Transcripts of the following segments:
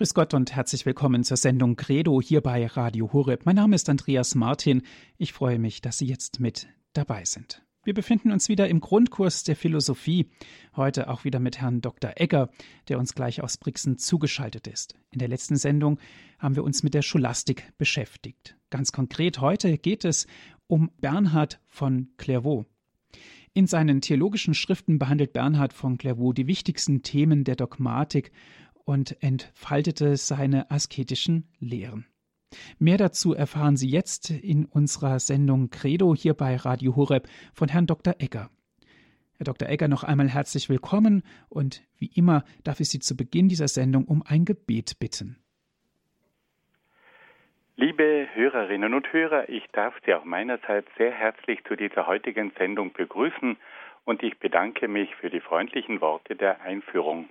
Grüß Gott und herzlich willkommen zur Sendung Credo hier bei Radio Horeb. Mein Name ist Andreas Martin. Ich freue mich, dass Sie jetzt mit dabei sind. Wir befinden uns wieder im Grundkurs der Philosophie, heute auch wieder mit Herrn Dr. Egger, der uns gleich aus Brixen zugeschaltet ist. In der letzten Sendung haben wir uns mit der Scholastik beschäftigt. Ganz konkret heute geht es um Bernhard von Clairvaux. In seinen theologischen Schriften behandelt Bernhard von Clairvaux die wichtigsten Themen der Dogmatik und entfaltete seine asketischen Lehren. Mehr dazu erfahren Sie jetzt in unserer Sendung Credo hier bei Radio Horeb von Herrn Dr. Egger. Herr Dr. Egger, noch einmal herzlich willkommen und wie immer darf ich Sie zu Beginn dieser Sendung um ein Gebet bitten. Liebe Hörerinnen und Hörer, ich darf Sie auch meinerseits sehr herzlich zu dieser heutigen Sendung begrüßen und ich bedanke mich für die freundlichen Worte der Einführung.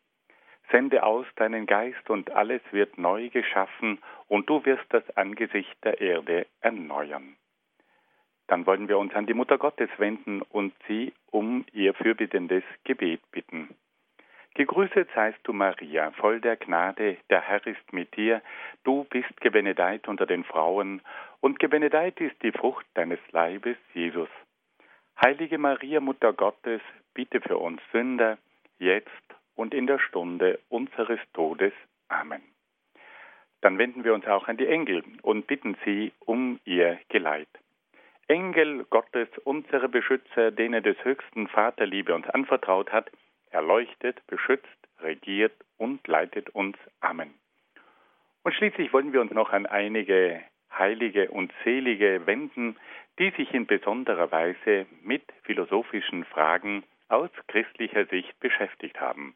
Sende aus deinen Geist und alles wird neu geschaffen und du wirst das Angesicht der Erde erneuern. Dann wollen wir uns an die Mutter Gottes wenden und sie um ihr fürbittendes Gebet bitten. Gegrüßet seist du, Maria, voll der Gnade, der Herr ist mit dir, du bist gebenedeit unter den Frauen, und gebenedeit ist die Frucht deines Leibes, Jesus. Heilige Maria, Mutter Gottes, bitte für uns Sünder, jetzt und in der Stunde unseres Todes. Amen. Dann wenden wir uns auch an die Engel und bitten sie um ihr Geleit. Engel Gottes, unsere Beschützer, denen des höchsten Vaterliebe uns anvertraut hat, erleuchtet, beschützt, regiert und leitet uns. Amen. Und schließlich wollen wir uns noch an einige Heilige und Selige wenden, die sich in besonderer Weise mit philosophischen Fragen aus christlicher Sicht beschäftigt haben.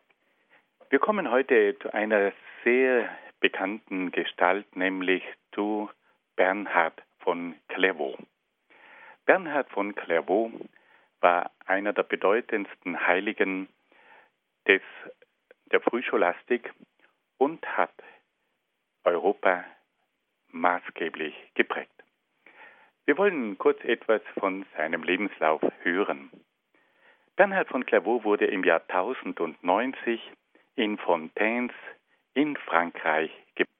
wir kommen heute zu einer sehr bekannten Gestalt, nämlich zu Bernhard von Clairvaux. Bernhard von Clairvaux war einer der bedeutendsten Heiligen des, der Frühscholastik und hat Europa maßgeblich geprägt. Wir wollen kurz etwas von seinem Lebenslauf hören. Bernhard von Clairvaux wurde im Jahr 1090 in Fontaines in Frankreich geboren.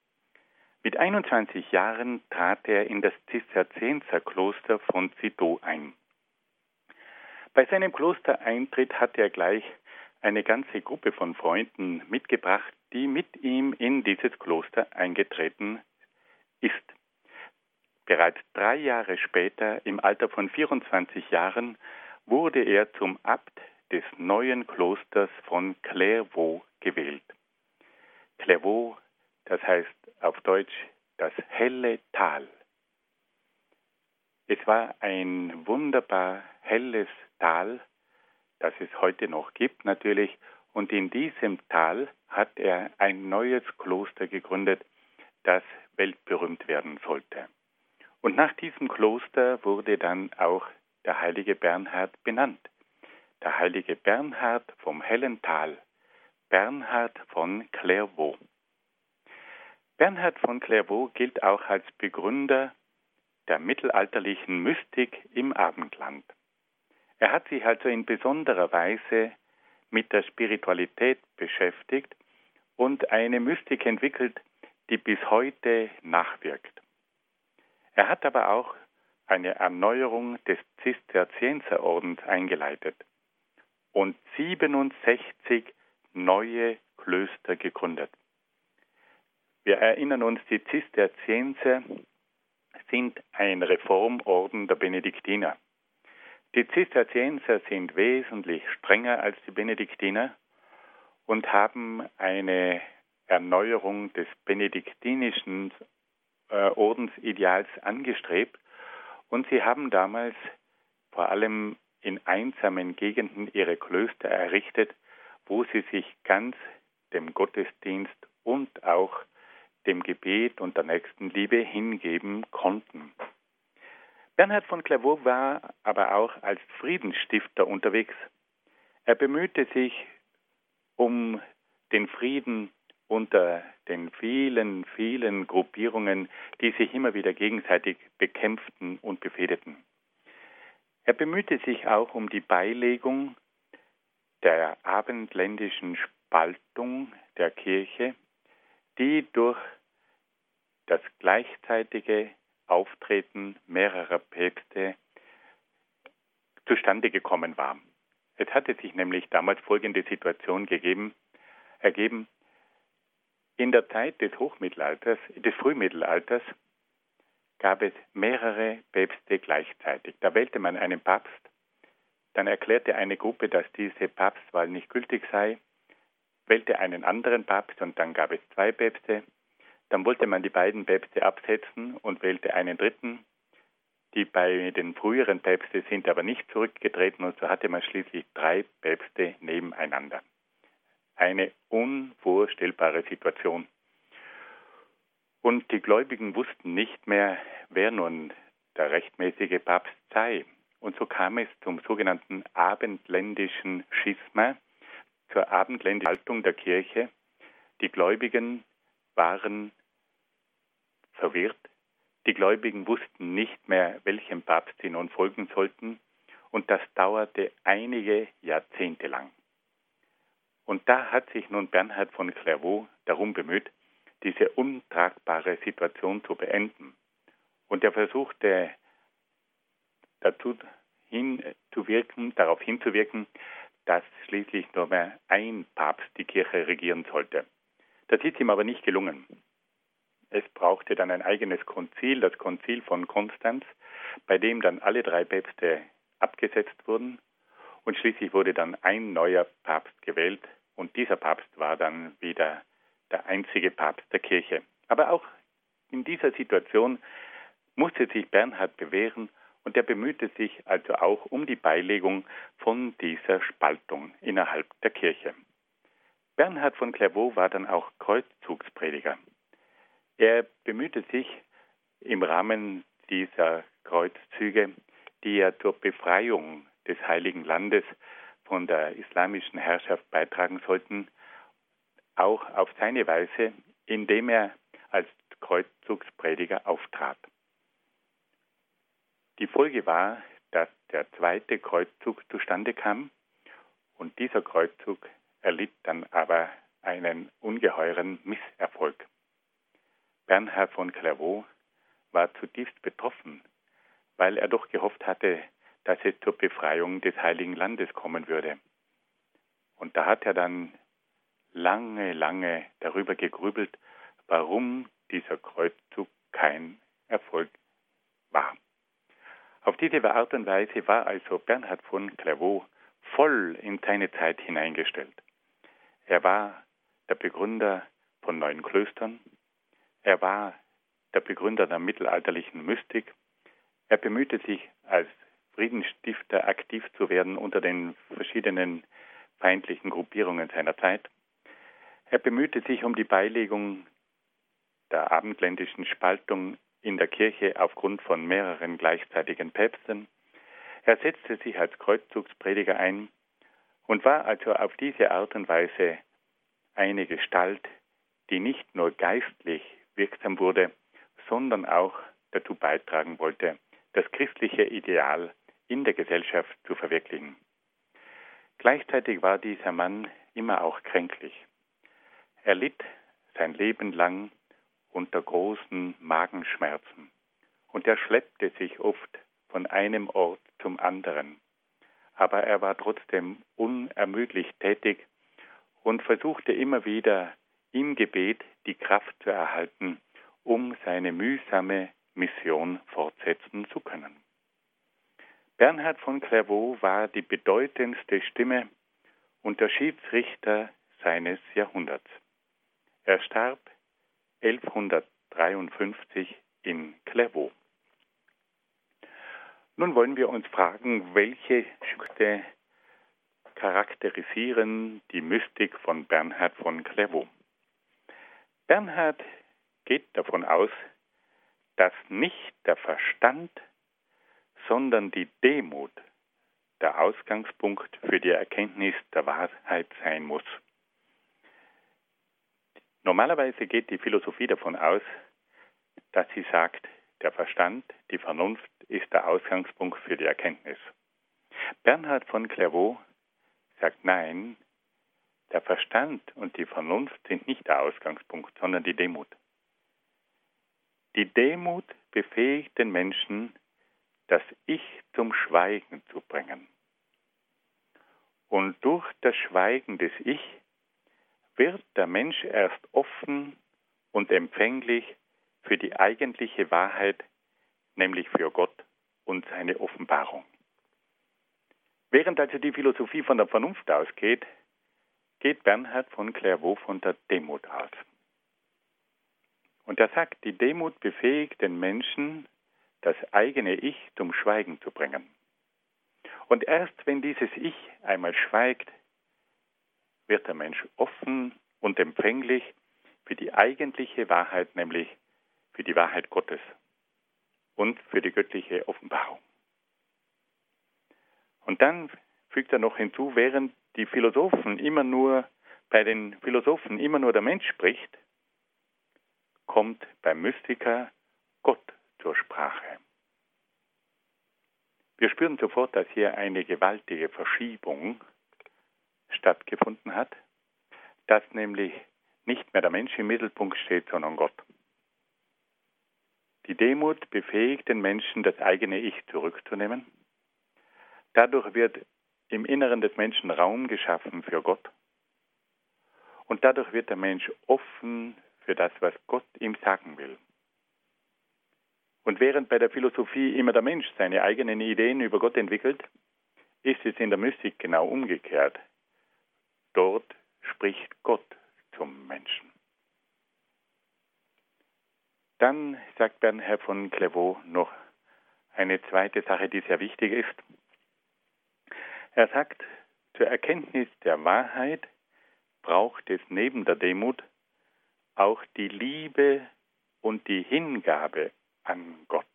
Mit 21 Jahren trat er in das Zisterzienserkloster von Citeaux ein. Bei seinem Klostereintritt hatte er gleich eine ganze Gruppe von Freunden mitgebracht, die mit ihm in dieses Kloster eingetreten ist. Bereits drei Jahre später, im Alter von 24 Jahren, wurde er zum Abt des neuen Klosters von Clairvaux gewählt. Clairvaux, das heißt auf Deutsch das helle Tal. Es war ein wunderbar helles Tal, das es heute noch gibt natürlich, und in diesem Tal hat er ein neues Kloster gegründet, das weltberühmt werden sollte. Und nach diesem Kloster wurde dann auch der heilige Bernhard benannt. Der heilige Bernhard vom hellen Tal. Bernhard von Clairvaux. Bernhard von Clairvaux gilt auch als Begründer der mittelalterlichen Mystik im Abendland. Er hat sich also in besonderer Weise mit der Spiritualität beschäftigt und eine Mystik entwickelt, die bis heute nachwirkt. Er hat aber auch eine Erneuerung des Zisterzienserordens eingeleitet und 67 neue Klöster gegründet. Wir erinnern uns, die Zisterzienser sind ein Reformorden der Benediktiner. Die Zisterzienser sind wesentlich strenger als die Benediktiner und haben eine Erneuerung des benediktinischen äh, Ordensideals angestrebt. Und sie haben damals vor allem in einsamen Gegenden ihre Klöster errichtet, wo sie sich ganz dem Gottesdienst und auch dem Gebet und der Nächstenliebe hingeben konnten. Bernhard von Clairvaux war aber auch als Friedensstifter unterwegs. Er bemühte sich um den Frieden unter den vielen, vielen Gruppierungen, die sich immer wieder gegenseitig bekämpften und befehdeten. Er bemühte sich auch um die Beilegung der abendländischen Spaltung der Kirche, die durch das gleichzeitige Auftreten mehrerer Päpste zustande gekommen war. Es hatte sich nämlich damals folgende Situation gegeben, ergeben. In der Zeit des Hochmittelalters, des Frühmittelalters, gab es mehrere Päpste gleichzeitig. Da wählte man einen Papst, dann erklärte eine Gruppe, dass diese Papstwahl nicht gültig sei, wählte einen anderen Papst und dann gab es zwei Päpste. Dann wollte man die beiden Päpste absetzen und wählte einen dritten. Die bei den früheren Päpste sind aber nicht zurückgetreten und so hatte man schließlich drei Päpste nebeneinander. Eine unvorstellbare Situation. Und die Gläubigen wussten nicht mehr, wer nun der rechtmäßige Papst sei. Und so kam es zum sogenannten abendländischen Schisma, zur abendländischen Haltung der Kirche. Die Gläubigen waren verwirrt. Die Gläubigen wussten nicht mehr, welchem Papst sie nun folgen sollten. Und das dauerte einige Jahrzehnte lang. Und da hat sich nun Bernhard von Clairvaux darum bemüht, diese untragbare Situation zu beenden. Und er versuchte dazu hinzuwirken, darauf hinzuwirken, dass schließlich nur mehr ein Papst die Kirche regieren sollte. Das ist ihm aber nicht gelungen. Es brauchte dann ein eigenes Konzil, das Konzil von Konstanz, bei dem dann alle drei Päpste abgesetzt wurden und schließlich wurde dann ein neuer Papst gewählt und dieser Papst war dann wieder der einzige Papst der Kirche. Aber auch in dieser Situation musste sich Bernhard bewähren und er bemühte sich also auch um die Beilegung von dieser Spaltung innerhalb der Kirche. Bernhard von Clairvaux war dann auch Kreuzzugsprediger. Er bemühte sich im Rahmen dieser Kreuzzüge, die ja zur Befreiung des Heiligen Landes von der islamischen Herrschaft beitragen sollten, auch auf seine Weise, indem er als Kreuzzugsprediger auftrat. Die Folge war, dass der zweite Kreuzzug zustande kam und dieser Kreuzzug erlitt dann aber einen ungeheuren Misserfolg. Bernhard von Clairvaux war zutiefst betroffen, weil er doch gehofft hatte, dass es zur Befreiung des Heiligen Landes kommen würde. Und da hat er dann lange, lange darüber gegrübelt, warum dieser Kreuzzug kein Erfolg war. Auf diese Art und Weise war also Bernhard von Clairvaux voll in seine Zeit hineingestellt. Er war der Begründer von neuen Klöstern, er war der Begründer der mittelalterlichen Mystik, er bemühte sich als Friedensstifter aktiv zu werden unter den verschiedenen feindlichen Gruppierungen seiner Zeit. Er bemühte sich um die Beilegung der abendländischen Spaltung in der Kirche aufgrund von mehreren gleichzeitigen Päpsten. Er setzte sich als Kreuzzugsprediger ein und war also auf diese Art und Weise eine Gestalt, die nicht nur geistlich wirksam wurde, sondern auch dazu beitragen wollte, das christliche Ideal in der Gesellschaft zu verwirklichen. Gleichzeitig war dieser Mann immer auch kränklich. Er litt sein Leben lang unter großen Magenschmerzen. Und er schleppte sich oft von einem Ort zum anderen. Aber er war trotzdem unermüdlich tätig und versuchte immer wieder im Gebet die Kraft zu erhalten, um seine mühsame Mission fortsetzen zu können. Bernhard von Clairvaux war die bedeutendste Stimme und der Schiedsrichter seines Jahrhunderts. Er starb 1153 in Clairvaux. Nun wollen wir uns fragen, welche Stücke charakterisieren die Mystik von Bernhard von Clairvaux. Bernhard geht davon aus, dass nicht der Verstand, sondern die Demut der Ausgangspunkt für die Erkenntnis der Wahrheit sein muss. Normalerweise geht die Philosophie davon aus, dass sie sagt, der Verstand, die Vernunft ist der Ausgangspunkt für die Erkenntnis. Bernhard von Clairvaux sagt nein, der Verstand und die Vernunft sind nicht der Ausgangspunkt, sondern die Demut. Die Demut befähigt den Menschen, das Ich zum Schweigen zu bringen. Und durch das Schweigen des Ich wird der Mensch erst offen und empfänglich für die eigentliche Wahrheit, nämlich für Gott und seine Offenbarung. Während also die Philosophie von der Vernunft ausgeht, geht Bernhard von Clairvaux von der Demut aus. Und er sagt, die Demut befähigt den Menschen, das eigene Ich zum Schweigen zu bringen. Und erst wenn dieses Ich einmal schweigt, wird der Mensch offen und empfänglich für die eigentliche Wahrheit, nämlich für die Wahrheit Gottes und für die göttliche Offenbarung. Und dann fügt er noch hinzu, während die Philosophen immer nur, bei den Philosophen immer nur der Mensch spricht, kommt beim Mystiker Gott zur Sprache. Wir spüren sofort, dass hier eine gewaltige Verschiebung stattgefunden hat, dass nämlich nicht mehr der Mensch im Mittelpunkt steht, sondern Gott. Die Demut befähigt den Menschen, das eigene Ich zurückzunehmen. Dadurch wird im Inneren des Menschen Raum geschaffen für Gott. Und dadurch wird der Mensch offen für das, was Gott ihm sagen will. Und während bei der Philosophie immer der Mensch seine eigenen Ideen über Gott entwickelt, ist es in der Mystik genau umgekehrt. Dort spricht Gott zum Menschen. Dann sagt Bernhard von Clairvaux noch eine zweite Sache, die sehr wichtig ist. Er sagt, zur Erkenntnis der Wahrheit braucht es neben der Demut auch die Liebe und die Hingabe an Gott.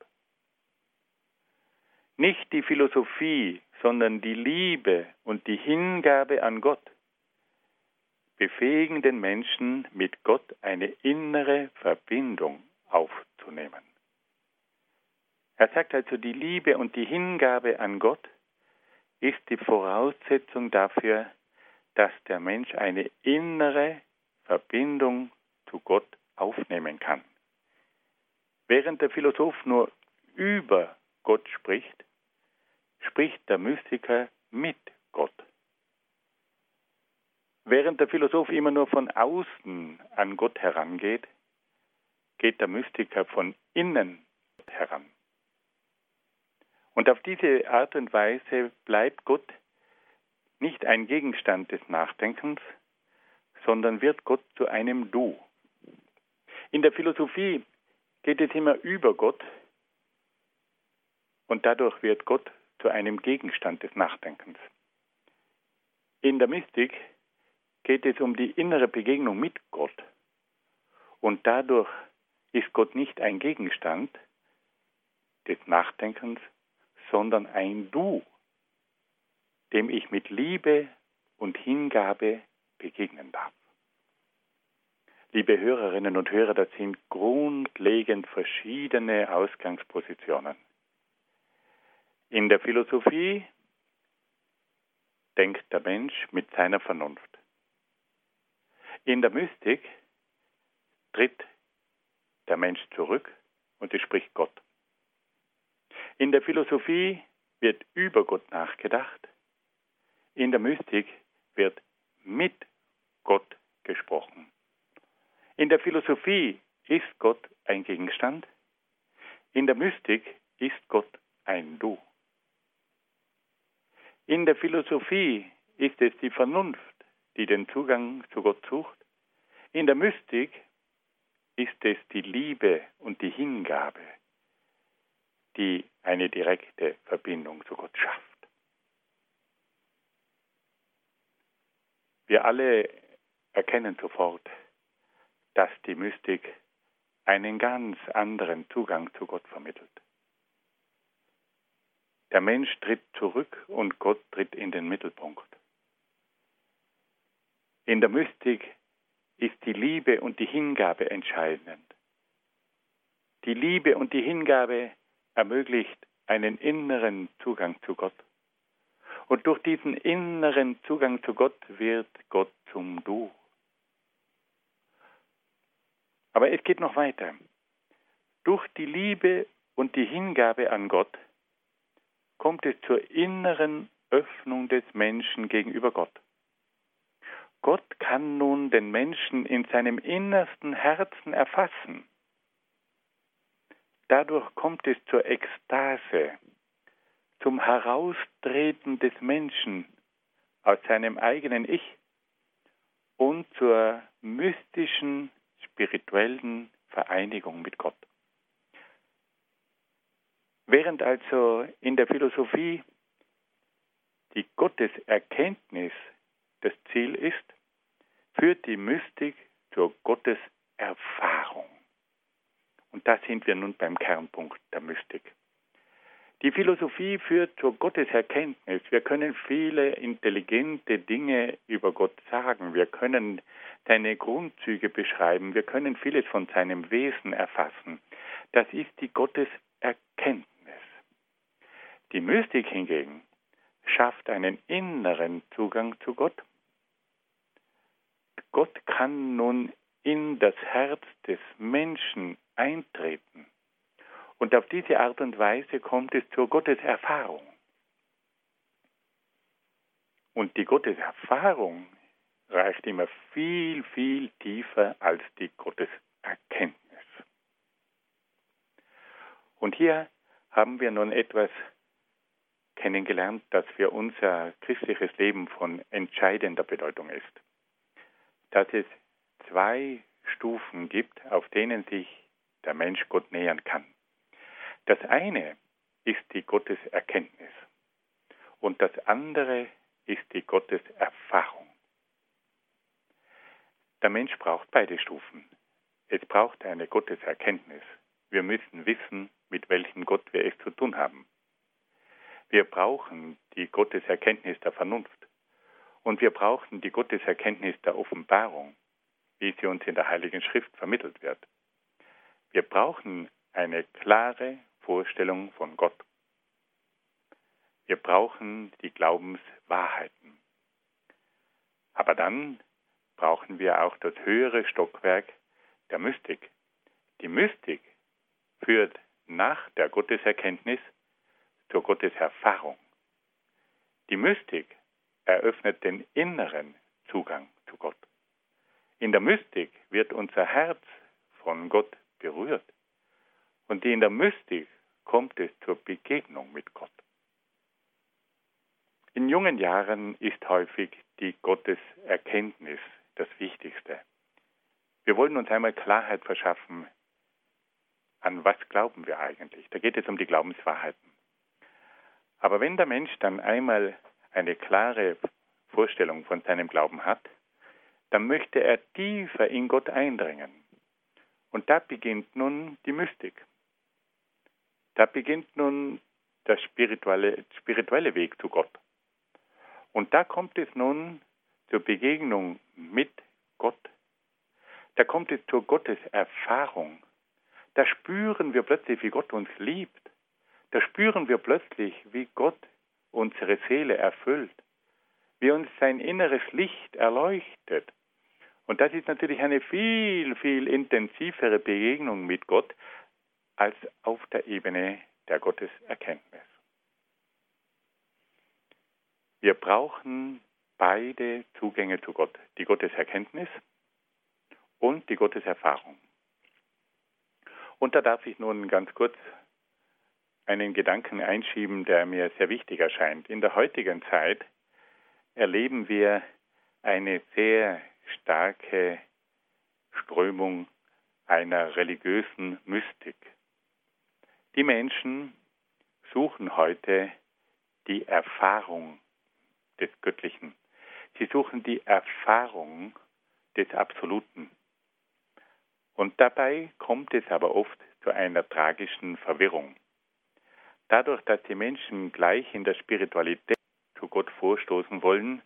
Nicht die Philosophie, sondern die Liebe und die Hingabe an Gott befähigen den Menschen, mit Gott eine innere Verbindung aufzunehmen. Er sagt also, die Liebe und die Hingabe an Gott ist die Voraussetzung dafür, dass der Mensch eine innere Verbindung zu Gott aufnehmen kann. Während der Philosoph nur über Gott spricht, spricht der Mystiker mit Gott. Während der Philosoph immer nur von außen an Gott herangeht, geht der Mystiker von innen heran. Und auf diese Art und Weise bleibt Gott nicht ein Gegenstand des Nachdenkens, sondern wird Gott zu einem Du. In der Philosophie geht es immer über Gott und dadurch wird Gott zu einem Gegenstand des Nachdenkens. In der Mystik geht es um die innere Begegnung mit Gott und dadurch ist Gott nicht ein Gegenstand des Nachdenkens, sondern ein Du, dem ich mit Liebe und Hingabe begegnen darf. Liebe Hörerinnen und Hörer, das sind grundlegend verschiedene Ausgangspositionen. In der Philosophie denkt der Mensch mit seiner Vernunft. In der Mystik tritt der Mensch zurück und es spricht Gott. In der Philosophie wird über Gott nachgedacht. In der Mystik wird mit Gott gesprochen. In der Philosophie ist Gott ein Gegenstand. In der Mystik ist Gott ein Du. In der Philosophie ist es die Vernunft, die den Zugang zu Gott sucht. In der Mystik ist es die Liebe und die Hingabe, die eine direkte Verbindung zu Gott schafft. Wir alle erkennen sofort, dass die Mystik einen ganz anderen Zugang zu Gott vermittelt. Der Mensch tritt zurück und Gott tritt in den Mittelpunkt. In der Mystik ist die Liebe und die Hingabe entscheidend. Die Liebe und die Hingabe ermöglicht einen inneren Zugang zu Gott. Und durch diesen inneren Zugang zu Gott wird Gott zum Du. Aber es geht noch weiter. Durch die Liebe und die Hingabe an Gott kommt es zur inneren Öffnung des Menschen gegenüber Gott. Gott kann nun den Menschen in seinem innersten Herzen erfassen. Dadurch kommt es zur Ekstase, zum Heraustreten des Menschen aus seinem eigenen Ich und zur mystischen, spirituellen Vereinigung mit Gott. Während also in der Philosophie die Gotteserkenntnis das Ziel ist, führt die Mystik zur Gotteserfahrung. Und da sind wir nun beim Kernpunkt der Mystik. Die Philosophie führt zur Gotteserkenntnis. Wir können viele intelligente Dinge über Gott sagen. Wir können seine Grundzüge beschreiben. Wir können vieles von seinem Wesen erfassen. Das ist die Gotteserkenntnis. Die Mystik hingegen schafft einen inneren Zugang zu Gott. Gott kann nun in das Herz des Menschen eintreten. Und auf diese Art und Weise kommt es zur Gotteserfahrung. Und die Gotteserfahrung reicht immer viel, viel tiefer als die Gotteserkenntnis. Und hier haben wir nun etwas kennengelernt, das für unser christliches Leben von entscheidender Bedeutung ist. Dass es zwei Stufen gibt, auf denen sich der Mensch Gott nähern kann. Das eine ist die Gotteserkenntnis und das andere ist die Gotteserfahrung. Der Mensch braucht beide Stufen. Es braucht eine Gotteserkenntnis. Wir müssen wissen, mit welchem Gott wir es zu tun haben. Wir brauchen die Gotteserkenntnis der Vernunft und wir brauchen die Gotteserkenntnis der Offenbarung, wie sie uns in der Heiligen Schrift vermittelt wird. Wir brauchen eine klare Vorstellung von Gott. Wir brauchen die Glaubenswahrheiten. Aber dann brauchen wir auch das höhere Stockwerk der Mystik. Die Mystik führt nach der Gotteserkenntnis zur Gotteserfahrung. Die Mystik eröffnet den inneren Zugang zu Gott. In der Mystik wird unser Herz von Gott berührt. Und in der Mystik kommt es zur Begegnung mit Gott. In jungen Jahren ist häufig die Gotteserkenntnis das Wichtigste. Wir wollen uns einmal Klarheit verschaffen, an was glauben wir eigentlich. Da geht es um die Glaubenswahrheiten. Aber wenn der Mensch dann einmal eine klare Vorstellung von seinem Glauben hat, dann möchte er tiefer in Gott eindringen. Und da beginnt nun die Mystik. Da beginnt nun der spirituelle, spirituelle Weg zu Gott. Und da kommt es nun zur Begegnung mit Gott. Da kommt es zur Gotteserfahrung. Da spüren wir plötzlich, wie Gott uns liebt da spüren wir plötzlich, wie Gott unsere Seele erfüllt, wie uns sein inneres Licht erleuchtet. Und das ist natürlich eine viel, viel intensivere Begegnung mit Gott als auf der Ebene der Gotteserkenntnis. Wir brauchen beide Zugänge zu Gott, die Gotteserkenntnis und die Gotteserfahrung. Und da darf ich nun ganz kurz einen Gedanken einschieben, der mir sehr wichtig erscheint. In der heutigen Zeit erleben wir eine sehr starke Strömung einer religiösen Mystik. Die Menschen suchen heute die Erfahrung des Göttlichen. Sie suchen die Erfahrung des Absoluten. Und dabei kommt es aber oft zu einer tragischen Verwirrung. Dadurch, dass die Menschen gleich in der Spiritualität zu Gott vorstoßen wollen,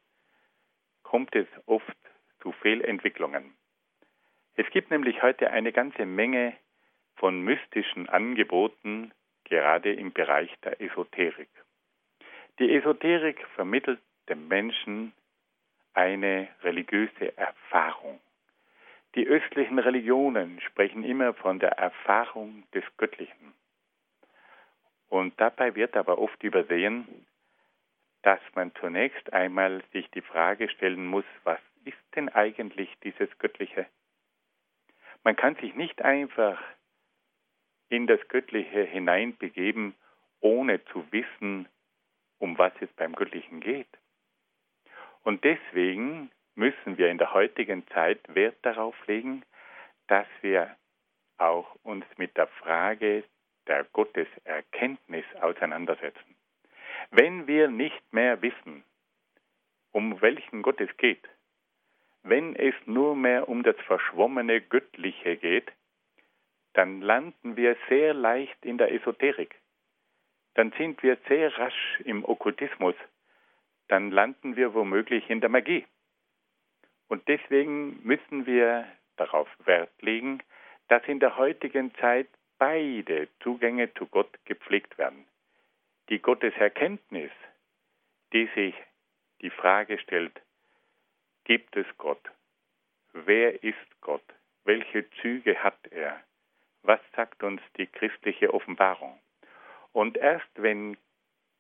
kommt es oft zu Fehlentwicklungen. Es gibt nämlich heute eine ganze Menge von mystischen Angeboten, gerade im Bereich der Esoterik. Die Esoterik vermittelt dem Menschen eine religiöse Erfahrung. Die östlichen Religionen sprechen immer von der Erfahrung des Göttlichen. Und dabei wird aber oft übersehen, dass man zunächst einmal sich die Frage stellen muss, was ist denn eigentlich dieses Göttliche? Man kann sich nicht einfach in das Göttliche hineinbegeben, ohne zu wissen, um was es beim Göttlichen geht. Und deswegen müssen wir in der heutigen Zeit Wert darauf legen, dass wir auch uns mit der Frage der Gotteserkenntnis auseinandersetzen. Wenn wir nicht mehr wissen, um welchen Gott es geht, wenn es nur mehr um das verschwommene Göttliche geht, dann landen wir sehr leicht in der Esoterik. Dann sind wir sehr rasch im Okkultismus. Dann landen wir womöglich in der Magie. Und deswegen müssen wir darauf Wert legen, dass in der heutigen Zeit beide Zugänge zu Gott gepflegt werden. Die Gotteserkenntnis, die sich die Frage stellt, gibt es Gott? Wer ist Gott? Welche Züge hat er? Was sagt uns die christliche Offenbarung? Und erst wenn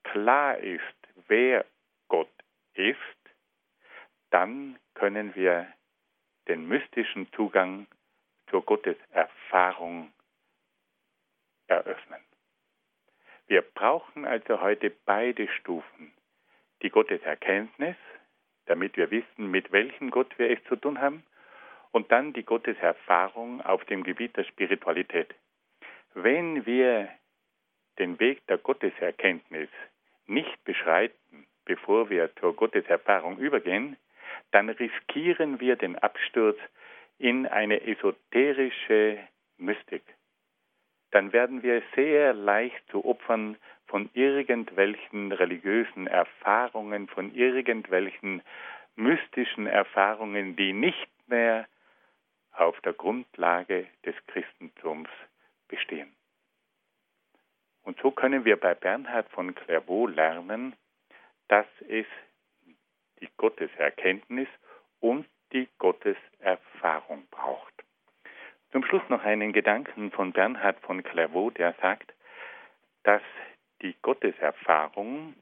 klar ist, wer Gott ist, dann können wir den mystischen Zugang zur Gotteserfahrung eröffnen. Wir brauchen also heute beide Stufen. Die Gotteserkenntnis, damit wir wissen, mit welchem Gott wir es zu tun haben, und dann die Gotteserfahrung auf dem Gebiet der Spiritualität. Wenn wir den Weg der Gotteserkenntnis nicht beschreiten, bevor wir zur Gotteserfahrung übergehen, dann riskieren wir den Absturz in eine esoterische Mystik. Dann werden wir sehr leicht zu Opfern von irgendwelchen religiösen Erfahrungen, von irgendwelchen mystischen Erfahrungen, die nicht mehr auf der Grundlage des Christentums bestehen. Und so können wir bei Bernhard von Clairvaux lernen, dass es die Gotteserkenntnis und die Gotteserfahrung braucht. Zum Schluss noch einen Gedanken von Bernhard von Clairvaux, der sagt, dass die Gotteserfahrung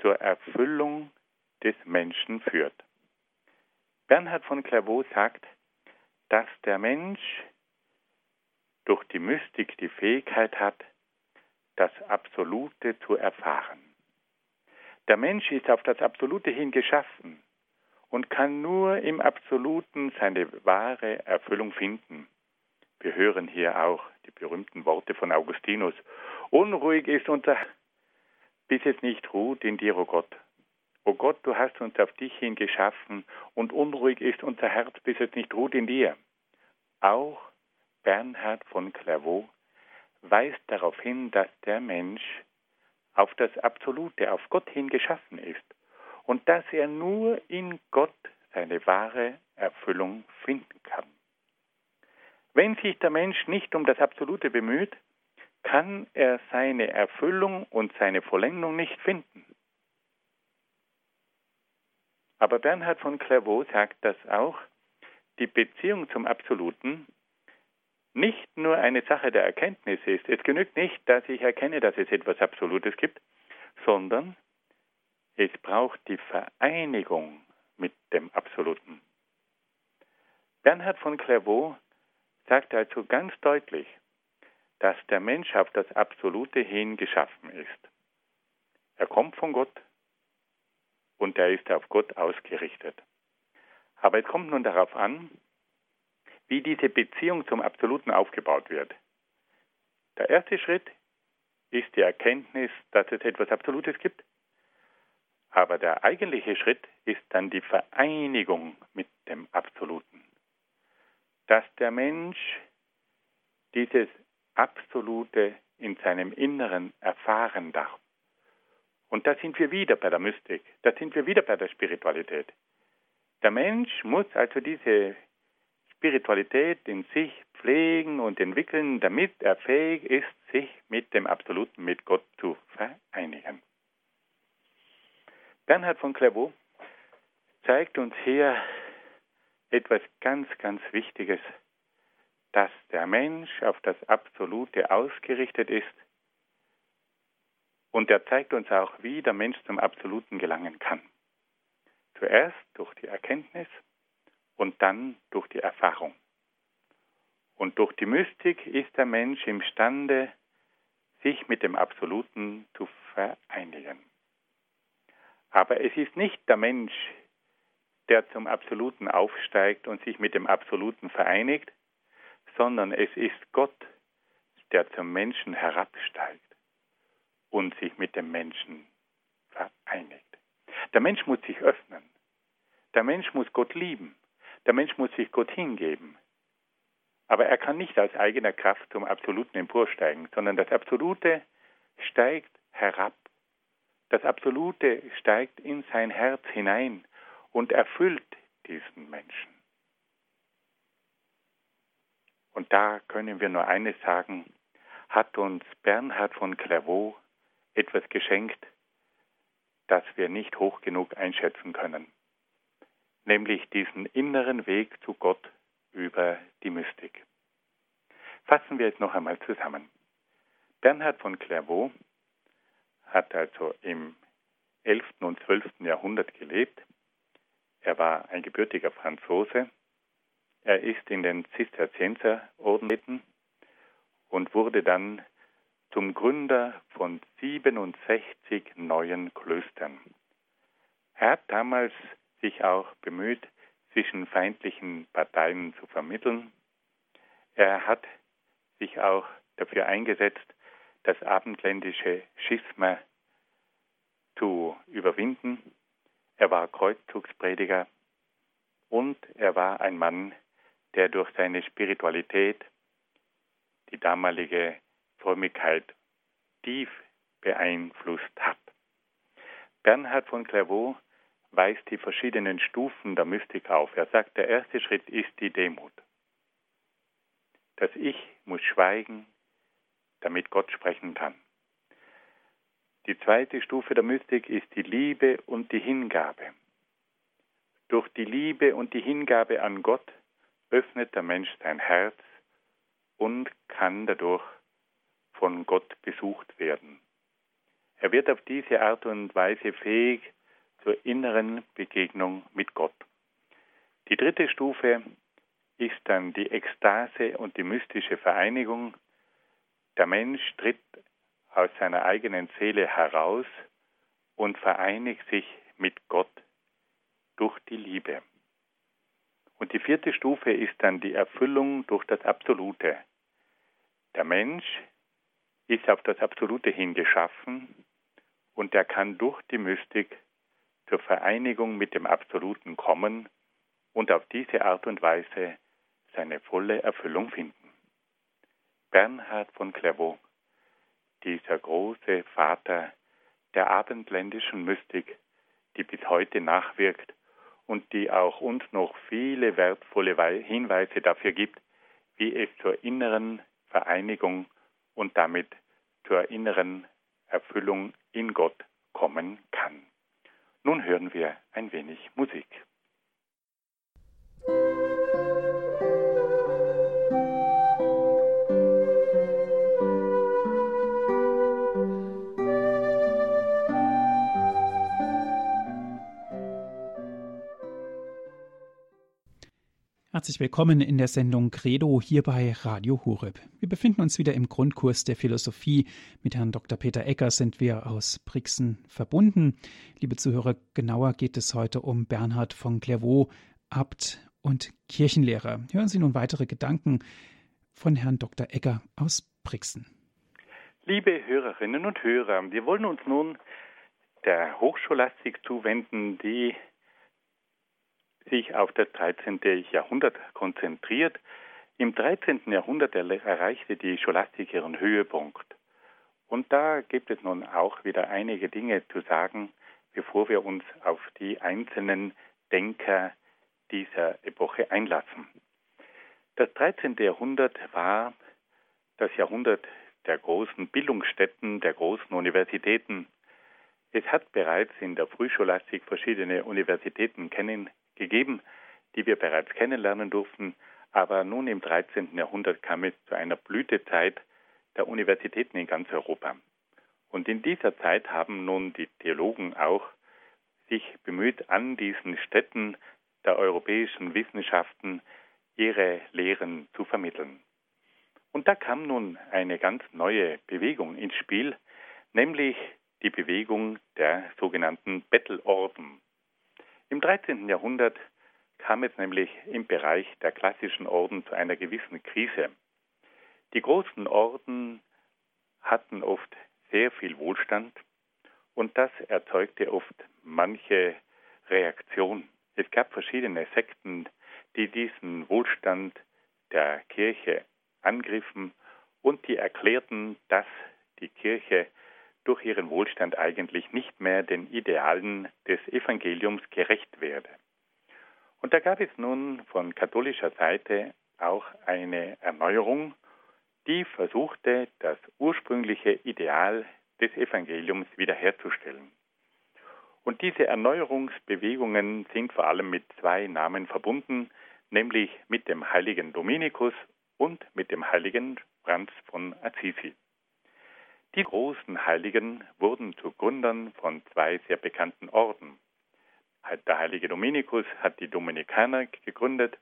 zur Erfüllung des Menschen führt. Bernhard von Clairvaux sagt, dass der Mensch durch die Mystik die Fähigkeit hat, das Absolute zu erfahren. Der Mensch ist auf das Absolute hin geschaffen und kann nur im Absoluten seine wahre Erfüllung finden. Wir hören hier auch die berühmten Worte von Augustinus. Unruhig ist unser, bis es nicht ruht in dir, o oh Gott. O oh Gott, du hast uns auf dich hin geschaffen und unruhig ist unser Herz, bis es nicht ruht in dir. Auch Bernhard von Clairvaux weist darauf hin, dass der Mensch auf das Absolute, auf Gott hin geschaffen ist und dass er nur in Gott seine wahre Erfüllung finden kann. Wenn sich der Mensch nicht um das Absolute bemüht, kann er seine Erfüllung und seine Vollendung nicht finden. Aber Bernhard von Clairvaux sagt das auch, die Beziehung zum Absoluten nicht nur eine Sache der Erkenntnis ist. Es genügt nicht, dass ich erkenne, dass es etwas Absolutes gibt, sondern es braucht die Vereinigung mit dem Absoluten. Bernhard von Clairvaux sagt also ganz deutlich, dass der Mensch auf das Absolute hin geschaffen ist. Er kommt von Gott und er ist auf Gott ausgerichtet. Aber es kommt nun darauf an, wie diese Beziehung zum Absoluten aufgebaut wird. Der erste Schritt ist die Erkenntnis, dass es etwas Absolutes gibt. Aber der eigentliche Schritt ist dann die Vereinigung mit dem Absoluten. Dass der Mensch dieses Absolute in seinem Inneren erfahren darf. Und da sind wir wieder bei der Mystik, da sind wir wieder bei der Spiritualität. Der Mensch muss also diese Spiritualität in sich pflegen und entwickeln, damit er fähig ist, sich mit dem Absoluten, mit Gott zu vereinigen. Bernhard von Clairvaux zeigt uns hier etwas ganz, ganz Wichtiges, dass der Mensch auf das Absolute ausgerichtet ist und er zeigt uns auch, wie der Mensch zum Absoluten gelangen kann. Zuerst durch die Erkenntnis und dann durch die Erfahrung. Und durch die Mystik ist der Mensch imstande, sich mit dem Absoluten zu vereinigen. Aber es ist nicht der Mensch, der zum Absoluten aufsteigt und sich mit dem Absoluten vereinigt, sondern es ist Gott, der zum Menschen herabsteigt und sich mit dem Menschen vereinigt. Der Mensch muss sich öffnen. Der Mensch muss Gott lieben. Der Mensch muss sich Gott hingeben. Aber er kann nicht aus eigener Kraft zum Absoluten emporsteigen, sondern das Absolute steigt herab. Das Absolute steigt in sein Herz hinein und erfüllt diesen Menschen. Und da können wir nur eines sagen, hat uns Bernhard von Clairvaux etwas geschenkt, das wir nicht hoch genug einschätzen können, nämlich diesen inneren Weg zu Gott über die Mystik. Fassen wir es noch einmal zusammen. Bernhard von Clairvaux hat also im 11. und 12. Jahrhundert gelebt. Er war ein gebürtiger Franzose. Er ist in den Zisterzienserorden und wurde dann zum Gründer von 67 neuen Klöstern. Er hat damals sich auch bemüht, zwischen feindlichen Parteien zu vermitteln. Er hat sich auch dafür eingesetzt, das abendländische Schisma zu überwinden. Er war Kreuzzugsprediger und er war ein Mann, der durch seine Spiritualität die damalige Frömmigkeit tief beeinflusst hat. Bernhard von Clairvaux weist die verschiedenen Stufen der Mystik auf. Er sagt, der erste Schritt ist die Demut. Das Ich muss schweigen, damit Gott sprechen kann. Die zweite Stufe der Mystik ist die Liebe und die Hingabe. Durch die Liebe und die Hingabe an Gott öffnet der Mensch sein Herz und kann dadurch von Gott besucht werden. Er wird auf diese Art und Weise fähig zur inneren Begegnung mit Gott. Die dritte Stufe ist dann die Ekstase und die mystische Vereinigung. Der Mensch tritt aus seiner eigenen Seele heraus und vereinigt sich mit Gott durch die Liebe. Und die vierte Stufe ist dann die Erfüllung durch das Absolute. Der Mensch ist auf das Absolute hin geschaffen und er kann durch die Mystik zur Vereinigung mit dem Absoluten kommen und auf diese Art und Weise seine volle Erfüllung finden. Bernhard von Clairvaux, dieser große Vater der abendländischen Mystik, die bis heute nachwirkt und die auch uns noch viele wertvolle Hinweise dafür gibt, wie es zur inneren Vereinigung und damit zur inneren Erfüllung in Gott kommen kann. Nun hören wir ein wenig Musik. Herzlich willkommen in der Sendung Credo hier bei Radio Horeb. Wir befinden uns wieder im Grundkurs der Philosophie. Mit Herrn Dr. Peter Ecker sind wir aus Brixen verbunden. Liebe Zuhörer, genauer geht es heute um Bernhard von Clairvaux, Abt und Kirchenlehrer. Hören Sie nun weitere Gedanken von Herrn Dr. Ecker aus Brixen. Liebe Hörerinnen und Hörer, wir wollen uns nun der Hochscholastik zuwenden, die sich auf das 13. Jahrhundert konzentriert. Im 13. Jahrhundert erreichte die Scholastik ihren Höhepunkt. Und da gibt es nun auch wieder einige Dinge zu sagen, bevor wir uns auf die einzelnen Denker dieser Epoche einlassen. Das 13. Jahrhundert war das Jahrhundert der großen Bildungsstätten, der großen Universitäten. Es hat bereits in der Frühscholastik verschiedene Universitäten kennen, gegeben, die wir bereits kennenlernen durften. Aber nun im 13. Jahrhundert kam es zu einer Blütezeit der Universitäten in ganz Europa. Und in dieser Zeit haben nun die Theologen auch sich bemüht, an diesen Städten der europäischen Wissenschaften ihre Lehren zu vermitteln. Und da kam nun eine ganz neue Bewegung ins Spiel, nämlich die Bewegung der sogenannten Bettelorden. Im 13. Jahrhundert kam es nämlich im Bereich der klassischen Orden zu einer gewissen Krise. Die großen Orden hatten oft sehr viel Wohlstand und das erzeugte oft manche Reaktion. Es gab verschiedene Sekten, die diesen Wohlstand der Kirche angriffen und die erklärten, dass die Kirche durch ihren Wohlstand eigentlich nicht mehr den Idealen des Evangeliums gerecht werde. Und da gab es nun von katholischer Seite auch eine Erneuerung, die versuchte, das ursprüngliche Ideal des Evangeliums wiederherzustellen. Und diese Erneuerungsbewegungen sind vor allem mit zwei Namen verbunden, nämlich mit dem heiligen Dominikus und mit dem heiligen Franz von Assisi. Die großen Heiligen wurden zu Gründern von zwei sehr bekannten Orden. Der heilige Dominikus hat die Dominikaner gegründet,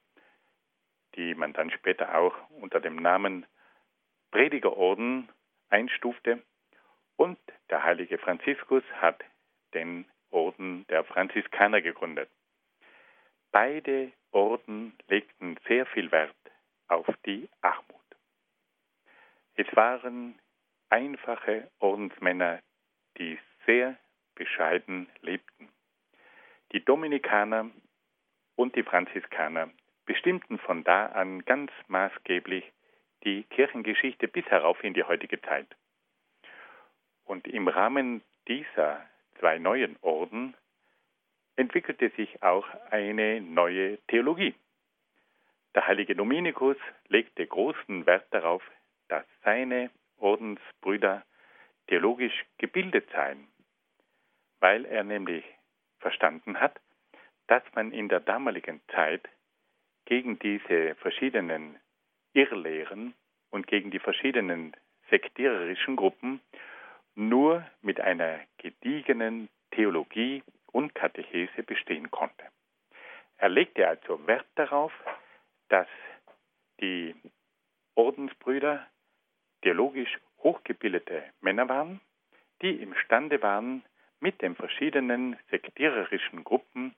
die man dann später auch unter dem Namen Predigerorden einstufte. Und der heilige Franziskus hat den Orden der Franziskaner gegründet. Beide Orden legten sehr viel Wert auf die Armut. Es waren einfache Ordensmänner, die sehr bescheiden lebten. Die Dominikaner und die Franziskaner bestimmten von da an ganz maßgeblich die Kirchengeschichte bis herauf in die heutige Zeit. Und im Rahmen dieser zwei neuen Orden entwickelte sich auch eine neue Theologie. Der heilige Dominikus legte großen Wert darauf, dass seine Ordensbrüder theologisch gebildet seien, weil er nämlich verstanden hat, dass man in der damaligen Zeit gegen diese verschiedenen Irrlehren und gegen die verschiedenen sektiererischen Gruppen nur mit einer gediegenen Theologie und Katechese bestehen konnte. Er legte also Wert darauf, dass die Ordensbrüder theologisch hochgebildete Männer waren, die imstande waren, mit den verschiedenen sektiererischen Gruppen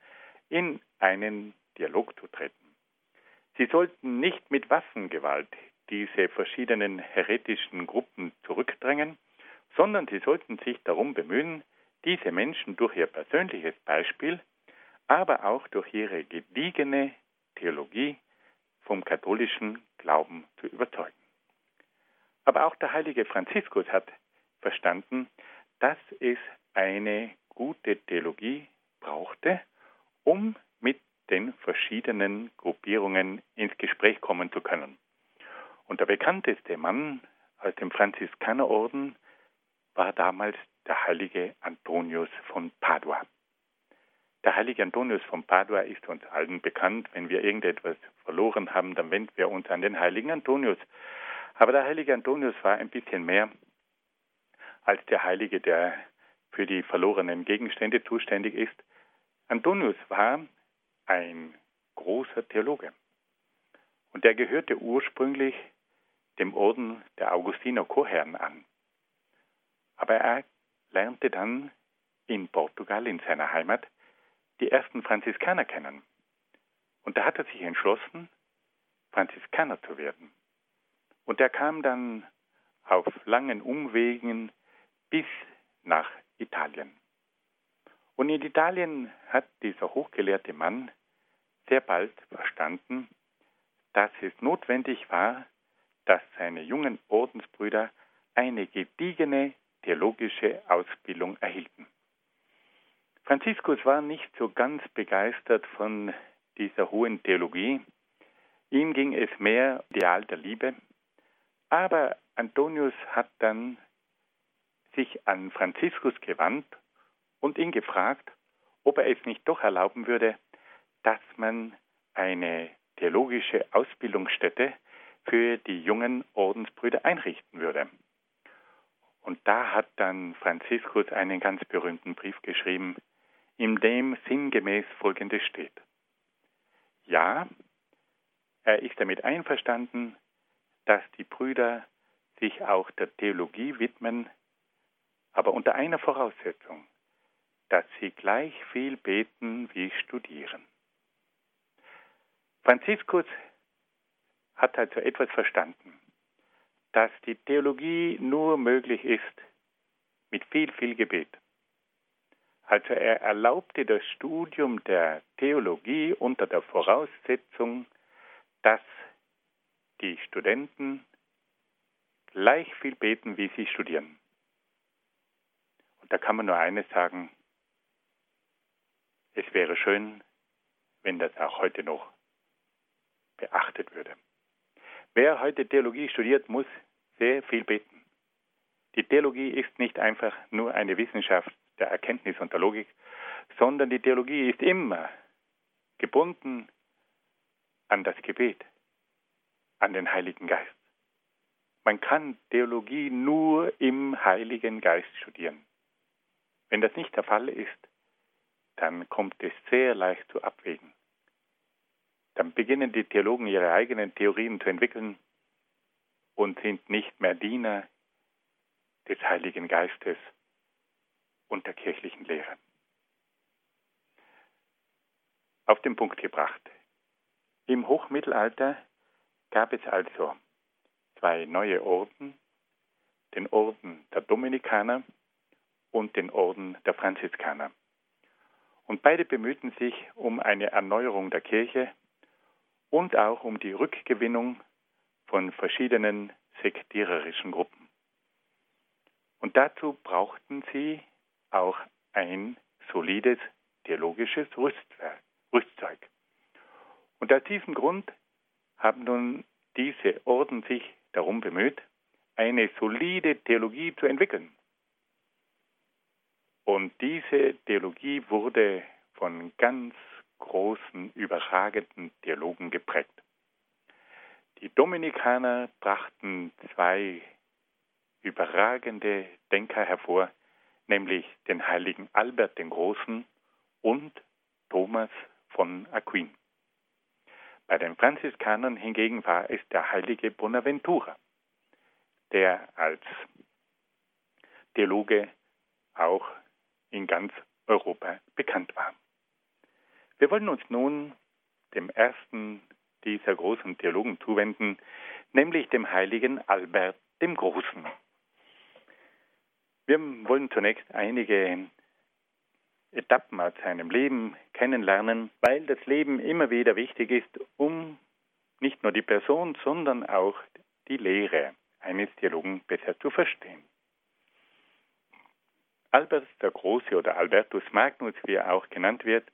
in einen Dialog zu treten. Sie sollten nicht mit Waffengewalt diese verschiedenen heretischen Gruppen zurückdrängen, sondern sie sollten sich darum bemühen, diese Menschen durch ihr persönliches Beispiel, aber auch durch ihre gediegene Theologie vom katholischen Glauben zu überzeugen. Aber auch der heilige Franziskus hat verstanden, dass es eine gute Theologie brauchte, um mit den verschiedenen Gruppierungen ins Gespräch kommen zu können. Und der bekannteste Mann aus dem Franziskanerorden war damals der heilige Antonius von Padua. Der heilige Antonius von Padua ist uns allen bekannt. Wenn wir irgendetwas verloren haben, dann wenden wir uns an den heiligen Antonius. Aber der heilige Antonius war ein bisschen mehr als der Heilige, der für die verlorenen Gegenstände zuständig ist. Antonius war ein großer Theologe. Und er gehörte ursprünglich dem Orden der Augustiner Chorherren an. Aber er lernte dann in Portugal, in seiner Heimat, die ersten Franziskaner kennen. Und da hat er sich entschlossen, Franziskaner zu werden. Und er kam dann auf langen Umwegen bis nach Italien. Und in Italien hat dieser hochgelehrte Mann sehr bald verstanden, dass es notwendig war, dass seine jungen Ordensbrüder eine gediegene theologische Ausbildung erhielten. Franziskus war nicht so ganz begeistert von dieser hohen Theologie. Ihm ging es mehr um Ideal der Liebe. Aber Antonius hat dann sich an Franziskus gewandt und ihn gefragt, ob er es nicht doch erlauben würde, dass man eine theologische Ausbildungsstätte für die jungen Ordensbrüder einrichten würde. Und da hat dann Franziskus einen ganz berühmten Brief geschrieben, in dem sinngemäß Folgendes steht. Ja, er ist damit einverstanden, dass die Brüder sich auch der Theologie widmen, aber unter einer Voraussetzung, dass sie gleich viel beten wie studieren. Franziskus hat also etwas verstanden, dass die Theologie nur möglich ist mit viel, viel Gebet. Also er erlaubte das Studium der Theologie unter der Voraussetzung, dass die Studenten gleich viel beten, wie sie studieren. Und da kann man nur eines sagen, es wäre schön, wenn das auch heute noch beachtet würde. Wer heute Theologie studiert, muss sehr viel beten. Die Theologie ist nicht einfach nur eine Wissenschaft der Erkenntnis und der Logik, sondern die Theologie ist immer gebunden an das Gebet, an den Heiligen Geist. Man kann Theologie nur im Heiligen Geist studieren. Wenn das nicht der Fall ist, dann kommt es sehr leicht zu Abwägen. Dann beginnen die Theologen ihre eigenen Theorien zu entwickeln und sind nicht mehr Diener des Heiligen Geistes und der kirchlichen Lehre. Auf den Punkt gebracht. Im Hochmittelalter gab es also zwei neue Orden, den Orden der Dominikaner und den Orden der Franziskaner. Und beide bemühten sich um eine Erneuerung der Kirche und auch um die Rückgewinnung von verschiedenen sektiererischen Gruppen. Und dazu brauchten sie auch ein solides theologisches Rüstzeug. Und aus diesem Grund haben nun diese Orden sich darum bemüht, eine solide Theologie zu entwickeln. Und diese Theologie wurde von ganz großen, überragenden Theologen geprägt. Die Dominikaner brachten zwei überragende Denker hervor, nämlich den heiligen Albert den Großen und Thomas von Aquin. Bei den Franziskanern hingegen war es der heilige Bonaventura, der als Theologe auch in ganz Europa bekannt war. Wir wollen uns nun dem ersten dieser großen Theologen zuwenden, nämlich dem heiligen Albert dem Großen. Wir wollen zunächst einige Etappen aus seinem Leben kennenlernen, weil das Leben immer wieder wichtig ist, um nicht nur die Person, sondern auch die Lehre eines Theologen besser zu verstehen. Albert der Große oder Albertus Magnus, wie er auch genannt wird,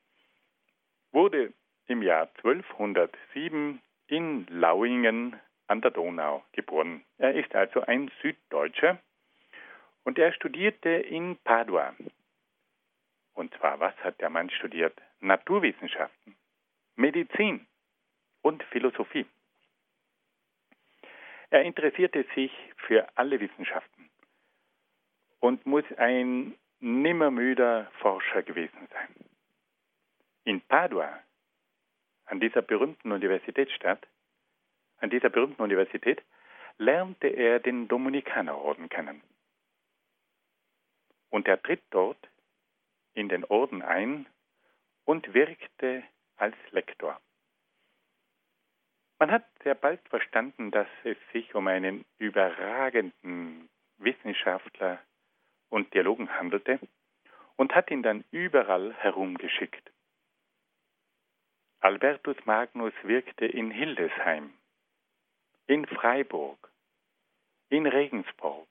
wurde im Jahr 1207 in Lauingen an der Donau geboren. Er ist also ein Süddeutscher und er studierte in Padua. Und zwar, was hat der Mann studiert? Naturwissenschaften, Medizin und Philosophie. Er interessierte sich für alle Wissenschaften und muss ein nimmermüder Forscher gewesen sein. In Padua, an dieser berühmten Universitätsstadt, an dieser berühmten Universität, lernte er den Dominikanerorden kennen. Und er tritt dort in den Orden ein und wirkte als Lektor. Man hat sehr bald verstanden, dass es sich um einen überragenden Wissenschaftler und Dialogen handelte und hat ihn dann überall herumgeschickt. Albertus Magnus wirkte in Hildesheim, in Freiburg, in Regensburg,